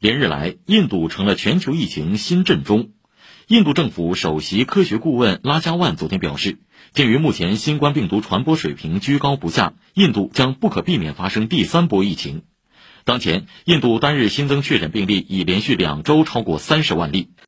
连日来，印度成了全球疫情新震中。印度政府首席科学顾问拉加万昨天表示，鉴于目前新冠病毒传播水平居高不下，印度将不可避免发生第三波疫情。当前，印度单日新增确诊病例已连续两周超过三十万例。